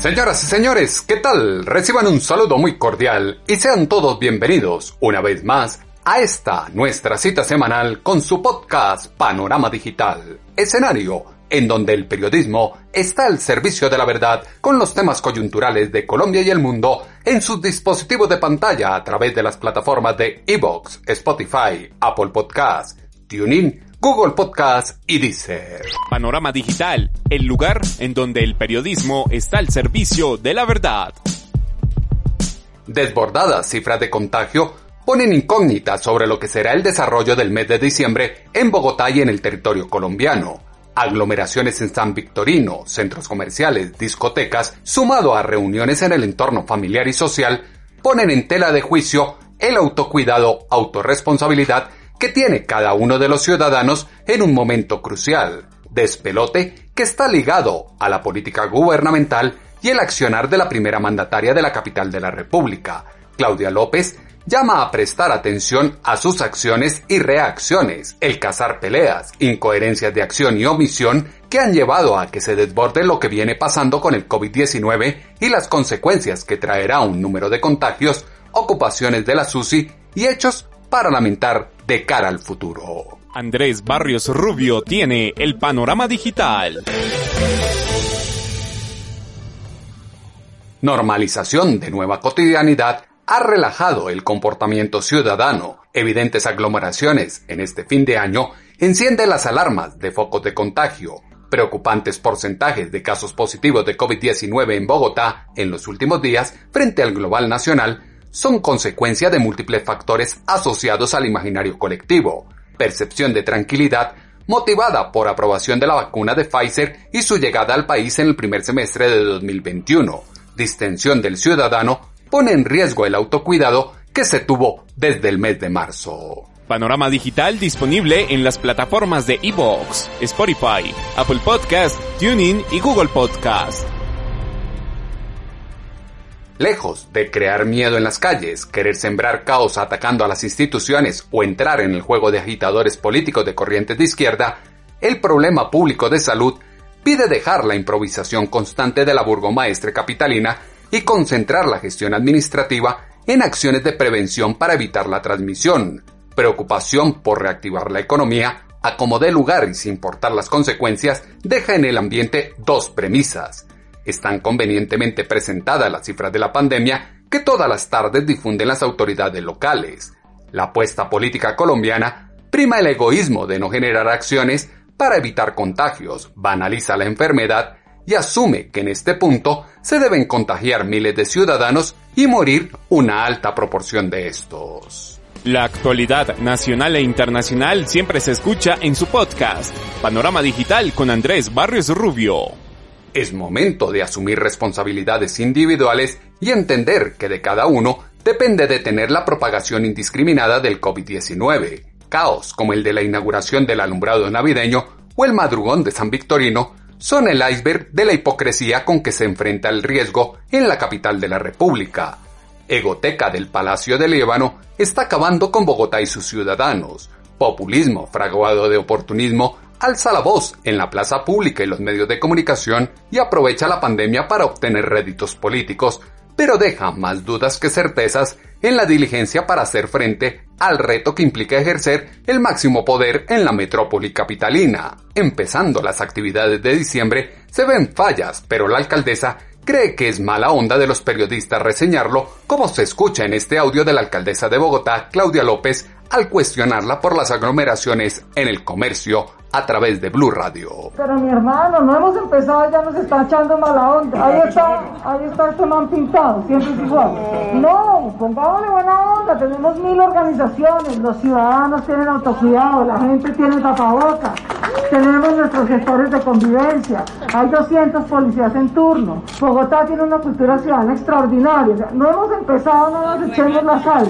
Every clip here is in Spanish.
Señoras y señores, ¿qué tal? Reciban un saludo muy cordial y sean todos bienvenidos una vez más a esta nuestra cita semanal con su podcast Panorama Digital, escenario en donde el periodismo está al servicio de la verdad con los temas coyunturales de Colombia y el mundo en sus dispositivos de pantalla a través de las plataformas de Evox, Spotify, Apple Podcasts, TuneIn, Google Podcast y Deezer. Panorama Digital, el lugar en donde el periodismo está al servicio de la verdad. Desbordadas cifras de contagio ponen incógnitas sobre lo que será el desarrollo del mes de diciembre en Bogotá y en el territorio colombiano. Aglomeraciones en San Victorino, centros comerciales, discotecas, sumado a reuniones en el entorno familiar y social, ponen en tela de juicio el autocuidado, autorresponsabilidad que tiene cada uno de los ciudadanos en un momento crucial, despelote que está ligado a la política gubernamental y el accionar de la primera mandataria de la capital de la República, Claudia López, llama a prestar atención a sus acciones y reacciones, el cazar peleas, incoherencias de acción y omisión que han llevado a que se desborde lo que viene pasando con el COVID-19 y las consecuencias que traerá un número de contagios, ocupaciones de la SUSI y hechos para lamentar de cara al futuro. Andrés Barrios Rubio tiene el panorama digital. Normalización de nueva cotidianidad ha relajado el comportamiento ciudadano. Evidentes aglomeraciones en este fin de año enciende las alarmas de focos de contagio. Preocupantes porcentajes de casos positivos de COVID-19 en Bogotá en los últimos días frente al global nacional son consecuencia de múltiples factores asociados al imaginario colectivo, percepción de tranquilidad motivada por aprobación de la vacuna de Pfizer y su llegada al país en el primer semestre de 2021, distensión del ciudadano, pone en riesgo el autocuidado que se tuvo desde el mes de marzo. Panorama Digital disponible en las plataformas de Evox, Spotify, Apple Podcast, TuneIn y Google Podcast. Lejos de crear miedo en las calles, querer sembrar caos atacando a las instituciones o entrar en el juego de agitadores políticos de corrientes de izquierda, el problema público de salud pide dejar la improvisación constante de la burgomaestre capitalina y concentrar la gestión administrativa en acciones de prevención para evitar la transmisión, preocupación por reactivar la economía, a como lugar y sin importar las consecuencias, deja en el ambiente dos premisas están convenientemente presentadas las cifras de la pandemia que todas las tardes difunden las autoridades locales. La apuesta política colombiana prima el egoísmo de no generar acciones para evitar contagios, banaliza la enfermedad y asume que en este punto se deben contagiar miles de ciudadanos y morir una alta proporción de estos. La actualidad nacional e internacional siempre se escucha en su podcast, Panorama Digital con Andrés Barrios Rubio. Es momento de asumir responsabilidades individuales y entender que de cada uno depende detener la propagación indiscriminada del COVID-19. Caos como el de la inauguración del alumbrado navideño o el madrugón de San Victorino son el iceberg de la hipocresía con que se enfrenta el riesgo en la capital de la República. Egoteca del Palacio de Líbano está acabando con Bogotá y sus ciudadanos. Populismo fraguado de oportunismo alza la voz en la plaza pública y los medios de comunicación y aprovecha la pandemia para obtener réditos políticos, pero deja más dudas que certezas en la diligencia para hacer frente al reto que implica ejercer el máximo poder en la metrópoli capitalina. Empezando las actividades de diciembre, se ven fallas, pero la alcaldesa cree que es mala onda de los periodistas reseñarlo, como se escucha en este audio de la alcaldesa de Bogotá, Claudia López, al cuestionarla por las aglomeraciones en el comercio a través de Blue Radio. Pero mi hermano, no hemos empezado, ya nos está echando mala onda. Ahí está, ahí está este man pintado, siempre es igual. No, pongámosle buena onda, tenemos mil organizaciones, los ciudadanos tienen autocuidado, la gente tiene tapabocas. tenemos nuestros gestores de convivencia, hay 200 policías en turno. Bogotá tiene una cultura ciudadana extraordinaria. no hemos empezado, no nos echemos la sal.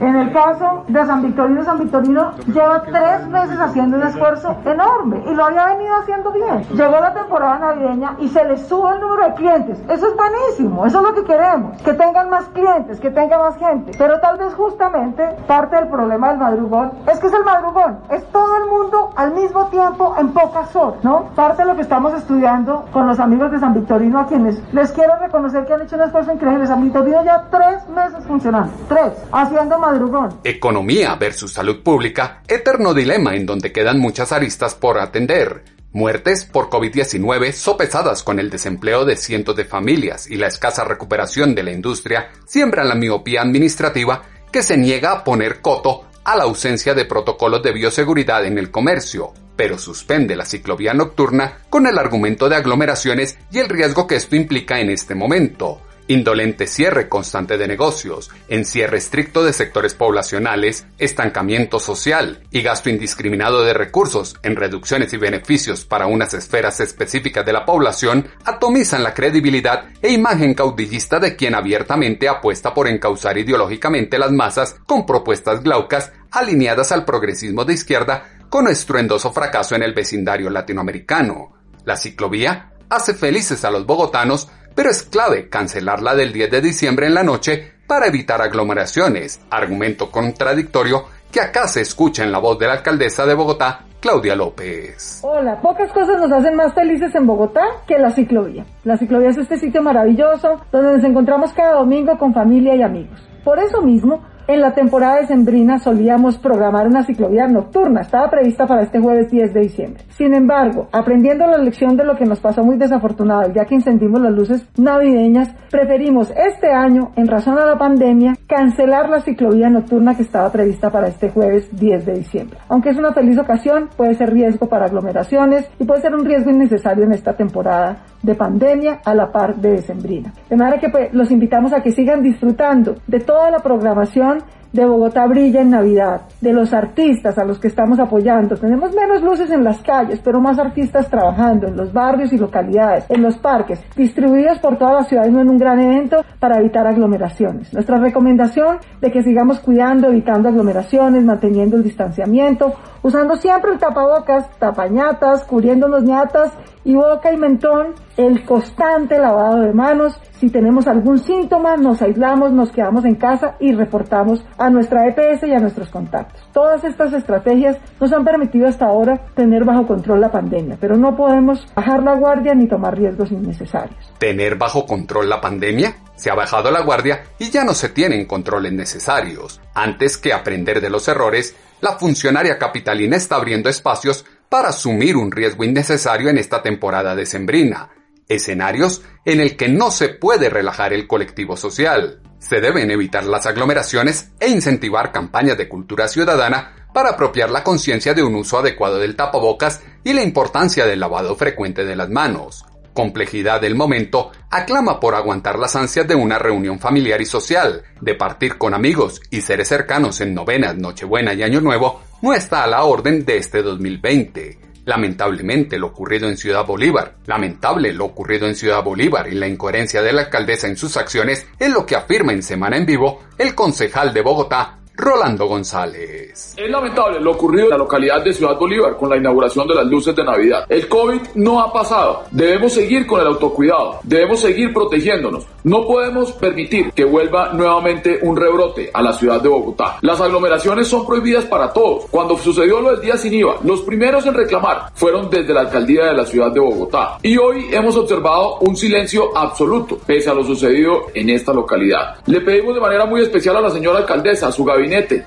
En el caso de San Victorino, San Victorino lleva tres meses haciendo un esfuerzo enorme y lo había venido haciendo bien. Llegó la temporada navideña y se le sube el número de clientes. Eso es buenísimo, eso es lo que queremos, que tengan más clientes, que tenga más gente. Pero tal vez justamente parte del problema del madrugón es que es el madrugón, es todo el mundo al mismo tiempo en pocas horas, ¿no? Parte de lo que estamos estudiando con los amigos de San Victorino a quienes les quiero reconocer que han hecho un esfuerzo increíble. San Victorino ya tres meses funcionando, tres, haciendo madrugón. Economía versus salud pública, eterno dilema en donde quedan muchas aristas por atender. Muertes por COVID-19 sopesadas con el desempleo de cientos de familias y la escasa recuperación de la industria siembran la miopía administrativa que se niega a poner coto a la ausencia de protocolos de bioseguridad en el comercio, pero suspende la ciclovía nocturna con el argumento de aglomeraciones y el riesgo que esto implica en este momento indolente cierre constante de negocios, encierre estricto de sectores poblacionales, estancamiento social y gasto indiscriminado de recursos en reducciones y beneficios para unas esferas específicas de la población atomizan la credibilidad e imagen caudillista de quien abiertamente apuesta por encauzar ideológicamente las masas con propuestas glaucas alineadas al progresismo de izquierda con estruendoso fracaso en el vecindario latinoamericano. La ciclovía hace felices a los bogotanos pero es clave cancelarla del 10 de diciembre en la noche para evitar aglomeraciones, argumento contradictorio que acá se escucha en la voz de la alcaldesa de Bogotá, Claudia López. Hola, pocas cosas nos hacen más felices en Bogotá que la ciclovía. La ciclovía es este sitio maravilloso donde nos encontramos cada domingo con familia y amigos. Por eso mismo, en la temporada de Sembrina solíamos programar una ciclovía nocturna, estaba prevista para este jueves 10 de diciembre. Sin embargo, aprendiendo la lección de lo que nos pasó muy desafortunado el día que encendimos las luces navideñas, preferimos este año, en razón a la pandemia, cancelar la ciclovía nocturna que estaba prevista para este jueves 10 de diciembre. Aunque es una feliz ocasión, puede ser riesgo para aglomeraciones y puede ser un riesgo innecesario en esta temporada de pandemia a la par de Decembrina. De manera que pues, los invitamos a que sigan disfrutando de toda la programación de Bogotá brilla en Navidad, de los artistas a los que estamos apoyando. Tenemos menos luces en las calles, pero más artistas trabajando en los barrios y localidades, en los parques, distribuidos por toda la ciudad en un gran evento para evitar aglomeraciones. Nuestra recomendación de que sigamos cuidando, evitando aglomeraciones, manteniendo el distanciamiento, usando siempre el tapabocas, tapañatas, cubriéndonos ñatas y boca y mentón, el constante lavado de manos. Si tenemos algún síntoma, nos aislamos, nos quedamos en casa y reportamos a nuestra EPS y a nuestros contactos. Todas estas estrategias nos han permitido hasta ahora tener bajo control la pandemia, pero no podemos bajar la guardia ni tomar riesgos innecesarios. ¿Tener bajo control la pandemia? Se ha bajado la guardia y ya no se tienen controles necesarios. Antes que aprender de los errores, la funcionaria capitalina está abriendo espacios para asumir un riesgo innecesario en esta temporada decembrina, escenarios en el que no se puede relajar el colectivo social. Se deben evitar las aglomeraciones e incentivar campañas de cultura ciudadana para apropiar la conciencia de un uso adecuado del tapabocas y la importancia del lavado frecuente de las manos. Complejidad del momento aclama por aguantar las ansias de una reunión familiar y social, de partir con amigos y seres cercanos en novenas, Nochebuena y Año Nuevo, no está a la orden de este 2020. Lamentablemente lo ocurrido en Ciudad Bolívar, lamentable lo ocurrido en Ciudad Bolívar y la incoherencia de la alcaldesa en sus acciones es lo que afirma en Semana en Vivo el concejal de Bogotá, Rolando González. Es lamentable lo ocurrido en la localidad de Ciudad Bolívar con la inauguración de las luces de Navidad. El COVID no ha pasado. Debemos seguir con el autocuidado. Debemos seguir protegiéndonos. No podemos permitir que vuelva nuevamente un rebrote a la ciudad de Bogotá. Las aglomeraciones son prohibidas para todos. Cuando sucedió lo del día sin IVA, los primeros en reclamar fueron desde la alcaldía de la ciudad de Bogotá. Y hoy hemos observado un silencio absoluto pese a lo sucedido en esta localidad. Le pedimos de manera muy especial a la señora alcaldesa, a su gabinete,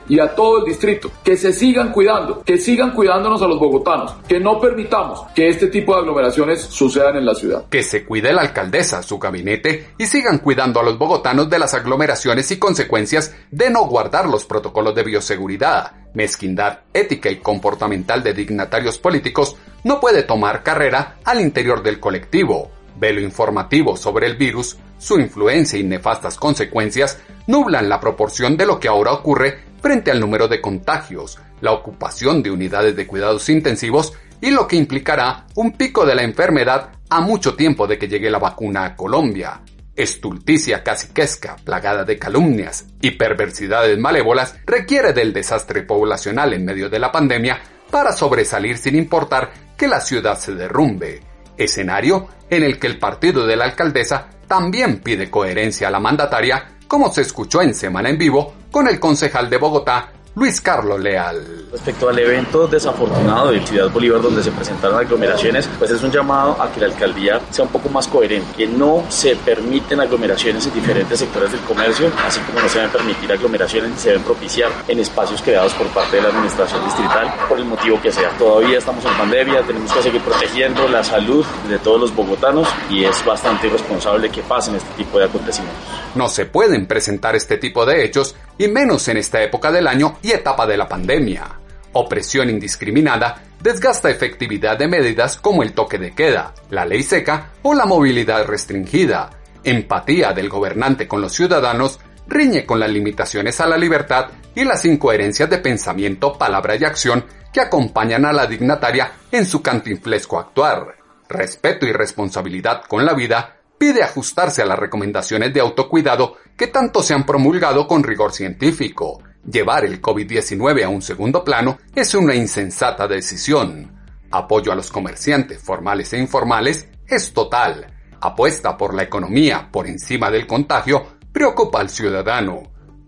y a todo el distrito que se sigan cuidando, que sigan cuidándonos a los bogotanos, que no permitamos que este tipo de aglomeraciones sucedan en la ciudad. Que se cuide la alcaldesa, su gabinete y sigan cuidando a los bogotanos de las aglomeraciones y consecuencias de no guardar los protocolos de bioseguridad. Mezquindad ética y comportamental de dignatarios políticos no puede tomar carrera al interior del colectivo. Velo informativo sobre el virus, su influencia y nefastas consecuencias nublan la proporción de lo que ahora ocurre frente al número de contagios, la ocupación de unidades de cuidados intensivos y lo que implicará un pico de la enfermedad a mucho tiempo de que llegue la vacuna a Colombia. Estulticia caciquesca, plagada de calumnias y perversidades malévolas, requiere del desastre poblacional en medio de la pandemia para sobresalir sin importar que la ciudad se derrumbe. Escenario en el que el partido de la alcaldesa también pide coherencia a la mandataria, como se escuchó en Semana en Vivo con el concejal de Bogotá, Luis Carlos Leal. Respecto al evento desafortunado de Ciudad Bolívar donde se presentaron aglomeraciones, pues es un llamado a que la alcaldía sea un poco más coherente, que no se permiten aglomeraciones en diferentes sectores del comercio, así como no se deben permitir aglomeraciones, se deben propiciar en espacios creados por parte de la administración distrital, por el motivo que sea. Todavía estamos en pandemia, tenemos que seguir protegiendo la salud de todos los bogotanos y es bastante irresponsable que pasen este tipo de acontecimientos. No se pueden presentar este tipo de hechos y menos en esta época del año y etapa de la pandemia. Opresión indiscriminada desgasta efectividad de medidas como el toque de queda, la ley seca o la movilidad restringida. Empatía del gobernante con los ciudadanos riñe con las limitaciones a la libertad y las incoherencias de pensamiento, palabra y acción que acompañan a la dignataria en su cantinflesco actuar. Respeto y responsabilidad con la vida pide ajustarse a las recomendaciones de autocuidado que tanto se han promulgado con rigor científico. Llevar el COVID-19 a un segundo plano es una insensata decisión. Apoyo a los comerciantes formales e informales es total. Apuesta por la economía por encima del contagio preocupa al ciudadano.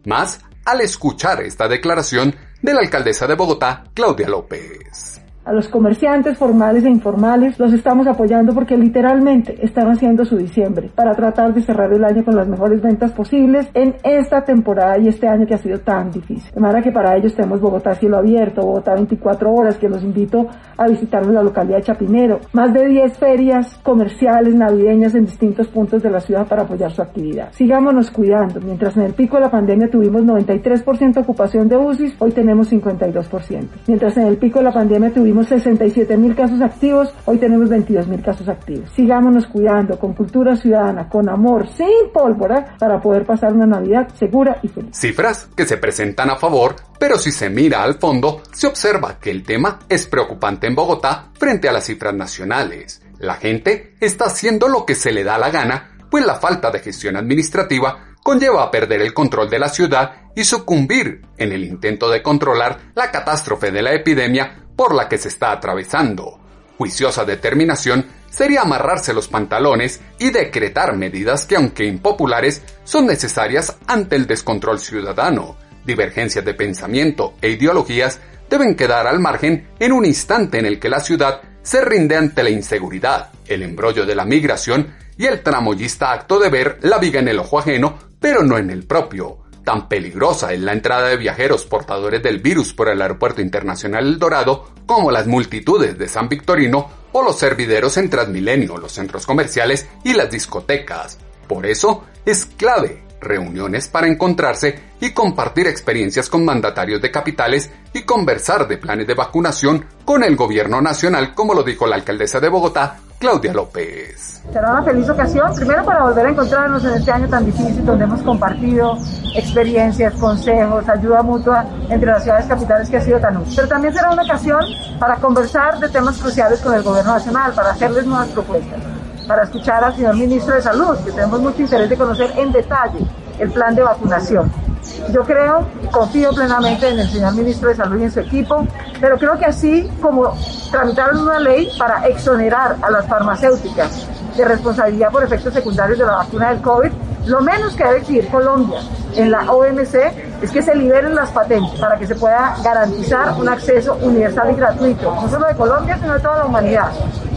Más al escuchar esta declaración de la alcaldesa de Bogotá, Claudia López a los comerciantes formales e informales los estamos apoyando porque literalmente están haciendo su diciembre para tratar de cerrar el año con las mejores ventas posibles en esta temporada y este año que ha sido tan difícil. De manera que para ellos tenemos Bogotá cielo abierto, Bogotá 24 horas, que los invito a visitarnos la localidad de Chapinero. Más de 10 ferias comerciales navideñas en distintos puntos de la ciudad para apoyar su actividad. Sigámonos cuidando. Mientras en el pico de la pandemia tuvimos 93% ocupación de UCI, hoy tenemos 52%. Mientras en el pico de la pandemia tuvimos 67 mil casos activos, hoy tenemos 22 mil casos activos. Sigámonos cuidando con cultura ciudadana, con amor, sin pólvora, para poder pasar una Navidad segura y feliz. Cifras que se presentan a favor, pero si se mira al fondo, se observa que el tema es preocupante en Bogotá frente a las cifras nacionales. La gente está haciendo lo que se le da la gana, pues la falta de gestión administrativa conlleva a perder el control de la ciudad y sucumbir en el intento de controlar la catástrofe de la epidemia por la que se está atravesando. Juiciosa determinación sería amarrarse los pantalones y decretar medidas que, aunque impopulares, son necesarias ante el descontrol ciudadano. Divergencias de pensamiento e ideologías deben quedar al margen en un instante en el que la ciudad se rinde ante la inseguridad, el embrollo de la migración y el tramoyista acto de ver la viga en el ojo ajeno, pero no en el propio Tan peligrosa es la entrada de viajeros portadores del virus por el Aeropuerto Internacional El Dorado como las multitudes de San Victorino o los servideros en Transmilenio, los centros comerciales y las discotecas. Por eso es clave reuniones para encontrarse y compartir experiencias con mandatarios de capitales y conversar de planes de vacunación con el gobierno nacional, como lo dijo la alcaldesa de Bogotá, Claudia López. Será una feliz ocasión, primero para volver a encontrarnos en este año tan difícil donde hemos compartido experiencias, consejos, ayuda mutua entre las ciudades capitales que ha sido tan útil. Pero también será una ocasión para conversar de temas cruciales con el gobierno nacional, para hacerles nuevas propuestas para escuchar al señor ministro de Salud, que tenemos mucho interés de conocer en detalle el plan de vacunación. Yo creo, confío plenamente en el señor ministro de Salud y en su equipo, pero creo que así como tramitaron una ley para exonerar a las farmacéuticas de responsabilidad por efectos secundarios de la vacuna del COVID, lo menos que debe exigir Colombia en la OMC es que se liberen las patentes para que se pueda garantizar un acceso universal y gratuito, no solo de Colombia, sino de toda la humanidad,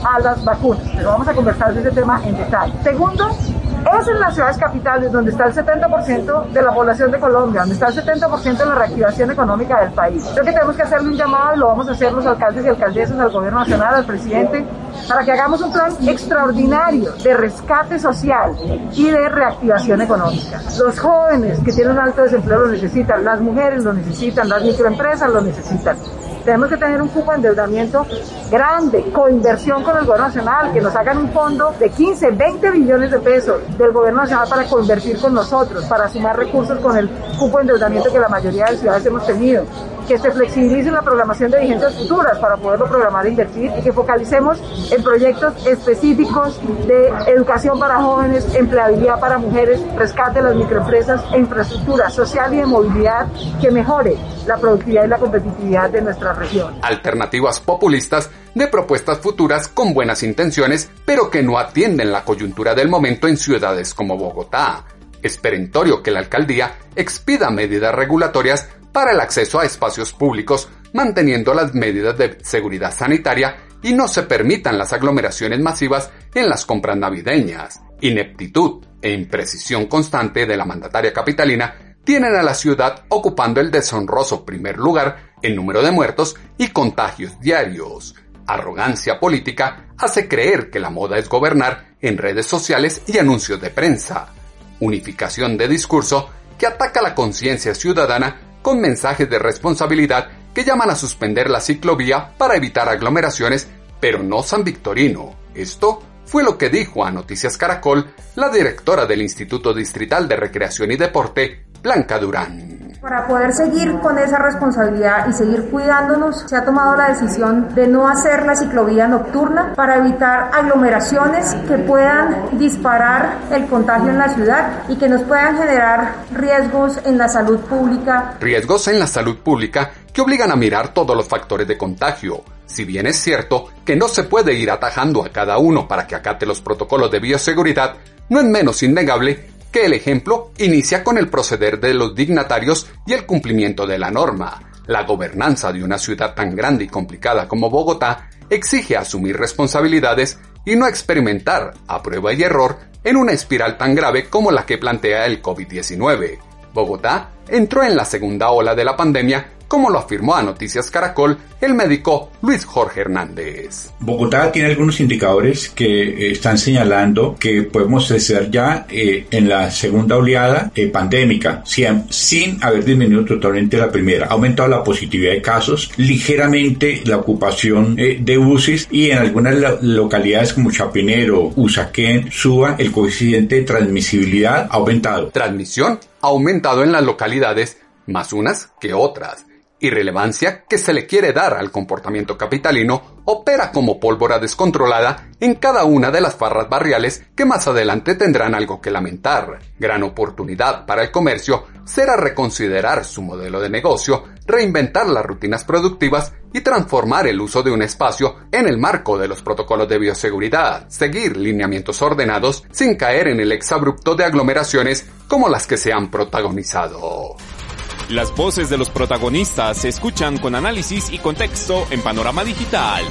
a las vacunas. Pero vamos a conversar de ese tema en detalle. Segundo, es en las ciudades capitales donde está el 70% de la población de Colombia, donde está el 70% de la reactivación económica del país. Creo que tenemos que hacerle un llamado, lo vamos a hacer los alcaldes y alcaldesas, al gobierno nacional, al presidente, para que hagamos un plan extraordinario de rescate social y de reactivación económica. Los jóvenes que tienen alto desempleo lo necesitan, las mujeres lo necesitan, las microempresas lo necesitan. Tenemos que tener un cupo de endeudamiento grande, coinversión con el gobierno nacional, que nos hagan un fondo de 15, 20 billones de pesos del gobierno nacional para coinvertir con nosotros, para sumar recursos con el cupo de endeudamiento que la mayoría de ciudades hemos tenido. Que se flexibilice la programación de vigencias futuras para poderlo programar e invertir y que focalicemos en proyectos específicos de educación para jóvenes, empleabilidad para mujeres, rescate de las microempresas e infraestructura social y de movilidad que mejore la productividad y la competitividad de nuestra región. Alternativas populistas de propuestas futuras con buenas intenciones, pero que no atienden la coyuntura del momento en ciudades como Bogotá. Es perentorio que la alcaldía expida medidas regulatorias para el acceso a espacios públicos, manteniendo las medidas de seguridad sanitaria y no se permitan las aglomeraciones masivas en las compras navideñas. Ineptitud e imprecisión constante de la mandataria capitalina tienen a la ciudad ocupando el deshonroso primer lugar en número de muertos y contagios diarios. Arrogancia política hace creer que la moda es gobernar en redes sociales y anuncios de prensa. Unificación de discurso que ataca la conciencia ciudadana con mensajes de responsabilidad que llaman a suspender la ciclovía para evitar aglomeraciones, pero no San Victorino. Esto fue lo que dijo a Noticias Caracol la directora del Instituto Distrital de Recreación y Deporte, Blanca Durán. Para poder seguir con esa responsabilidad y seguir cuidándonos, se ha tomado la decisión de no hacer la ciclovía nocturna para evitar aglomeraciones que puedan disparar el contagio en la ciudad y que nos puedan generar riesgos en la salud pública. Riesgos en la salud pública que obligan a mirar todos los factores de contagio. Si bien es cierto que no se puede ir atajando a cada uno para que acate los protocolos de bioseguridad, no es menos innegable que el ejemplo inicia con el proceder de los dignatarios y el cumplimiento de la norma. La gobernanza de una ciudad tan grande y complicada como Bogotá exige asumir responsabilidades y no experimentar a prueba y error en una espiral tan grave como la que plantea el COVID-19. Bogotá entró en la segunda ola de la pandemia como lo afirmó a Noticias Caracol el médico Luis Jorge Hernández. Bogotá tiene algunos indicadores que eh, están señalando que podemos estar ya eh, en la segunda oleada eh, pandémica, sin, sin haber disminuido totalmente la primera. Ha aumentado la positividad de casos, ligeramente la ocupación de UCIs y en algunas localidades como Chapinero, Usaquén, Suba, el coeficiente de transmisibilidad ha aumentado. Transmisión ha aumentado en las localidades más unas que otras irrelevancia que se le quiere dar al comportamiento capitalino opera como pólvora descontrolada en cada una de las farras barriales que más adelante tendrán algo que lamentar. Gran oportunidad para el comercio será reconsiderar su modelo de negocio, reinventar las rutinas productivas y transformar el uso de un espacio en el marco de los protocolos de bioseguridad, seguir lineamientos ordenados sin caer en el exabrupto de aglomeraciones como las que se han protagonizado. Las voces de los protagonistas se escuchan con análisis y contexto en Panorama Digital.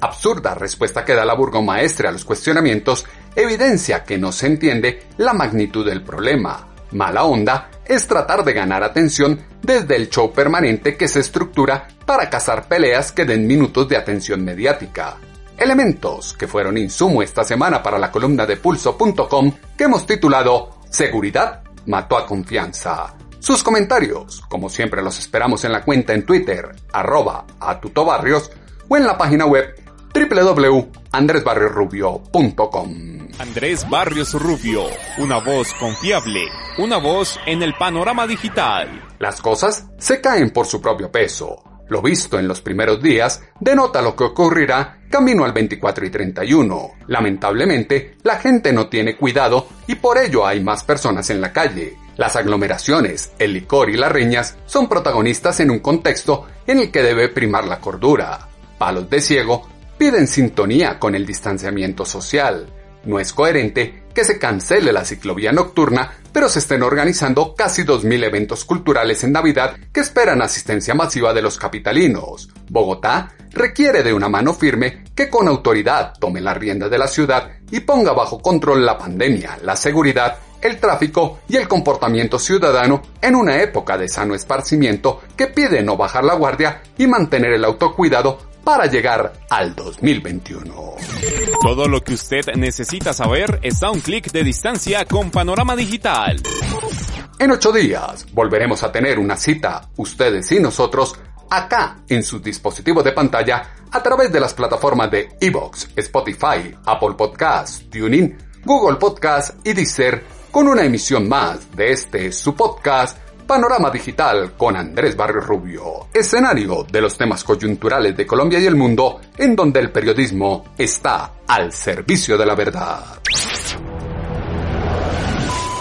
Absurda respuesta que da la burgomaestre a los cuestionamientos evidencia que no se entiende la magnitud del problema. Mala onda es tratar de ganar atención desde el show permanente que se estructura para cazar peleas que den minutos de atención mediática. Elementos que fueron insumo esta semana para la columna de pulso.com que hemos titulado Seguridad mató a confianza. Sus comentarios, como siempre los esperamos en la cuenta en Twitter, arroba a tutobarrios, o en la página web www.andresbarriosrubio.com. Andrés Barrios Rubio, una voz confiable, una voz en el panorama digital. Las cosas se caen por su propio peso. Lo visto en los primeros días denota lo que ocurrirá camino al 24 y 31. Lamentablemente, la gente no tiene cuidado y por ello hay más personas en la calle. Las aglomeraciones, el licor y las riñas son protagonistas en un contexto en el que debe primar la cordura. Palos de ciego piden sintonía con el distanciamiento social. No es coherente que se cancele la ciclovía nocturna, pero se estén organizando casi 2.000 eventos culturales en Navidad que esperan asistencia masiva de los capitalinos. Bogotá requiere de una mano firme que con autoridad tome la rienda de la ciudad y ponga bajo control la pandemia, la seguridad, el tráfico y el comportamiento ciudadano en una época de sano esparcimiento que pide no bajar la guardia y mantener el autocuidado para llegar al 2021. Todo lo que usted necesita saber está a un clic de distancia con Panorama Digital. En ocho días volveremos a tener una cita, ustedes y nosotros, acá en su dispositivo de pantalla a través de las plataformas de Evox, Spotify, Apple Podcasts, TuneIn, Google Podcasts y Deezer con una emisión más de este su podcast Panorama Digital con Andrés Barrio Rubio, escenario de los temas coyunturales de Colombia y el mundo en donde el periodismo está al servicio de la verdad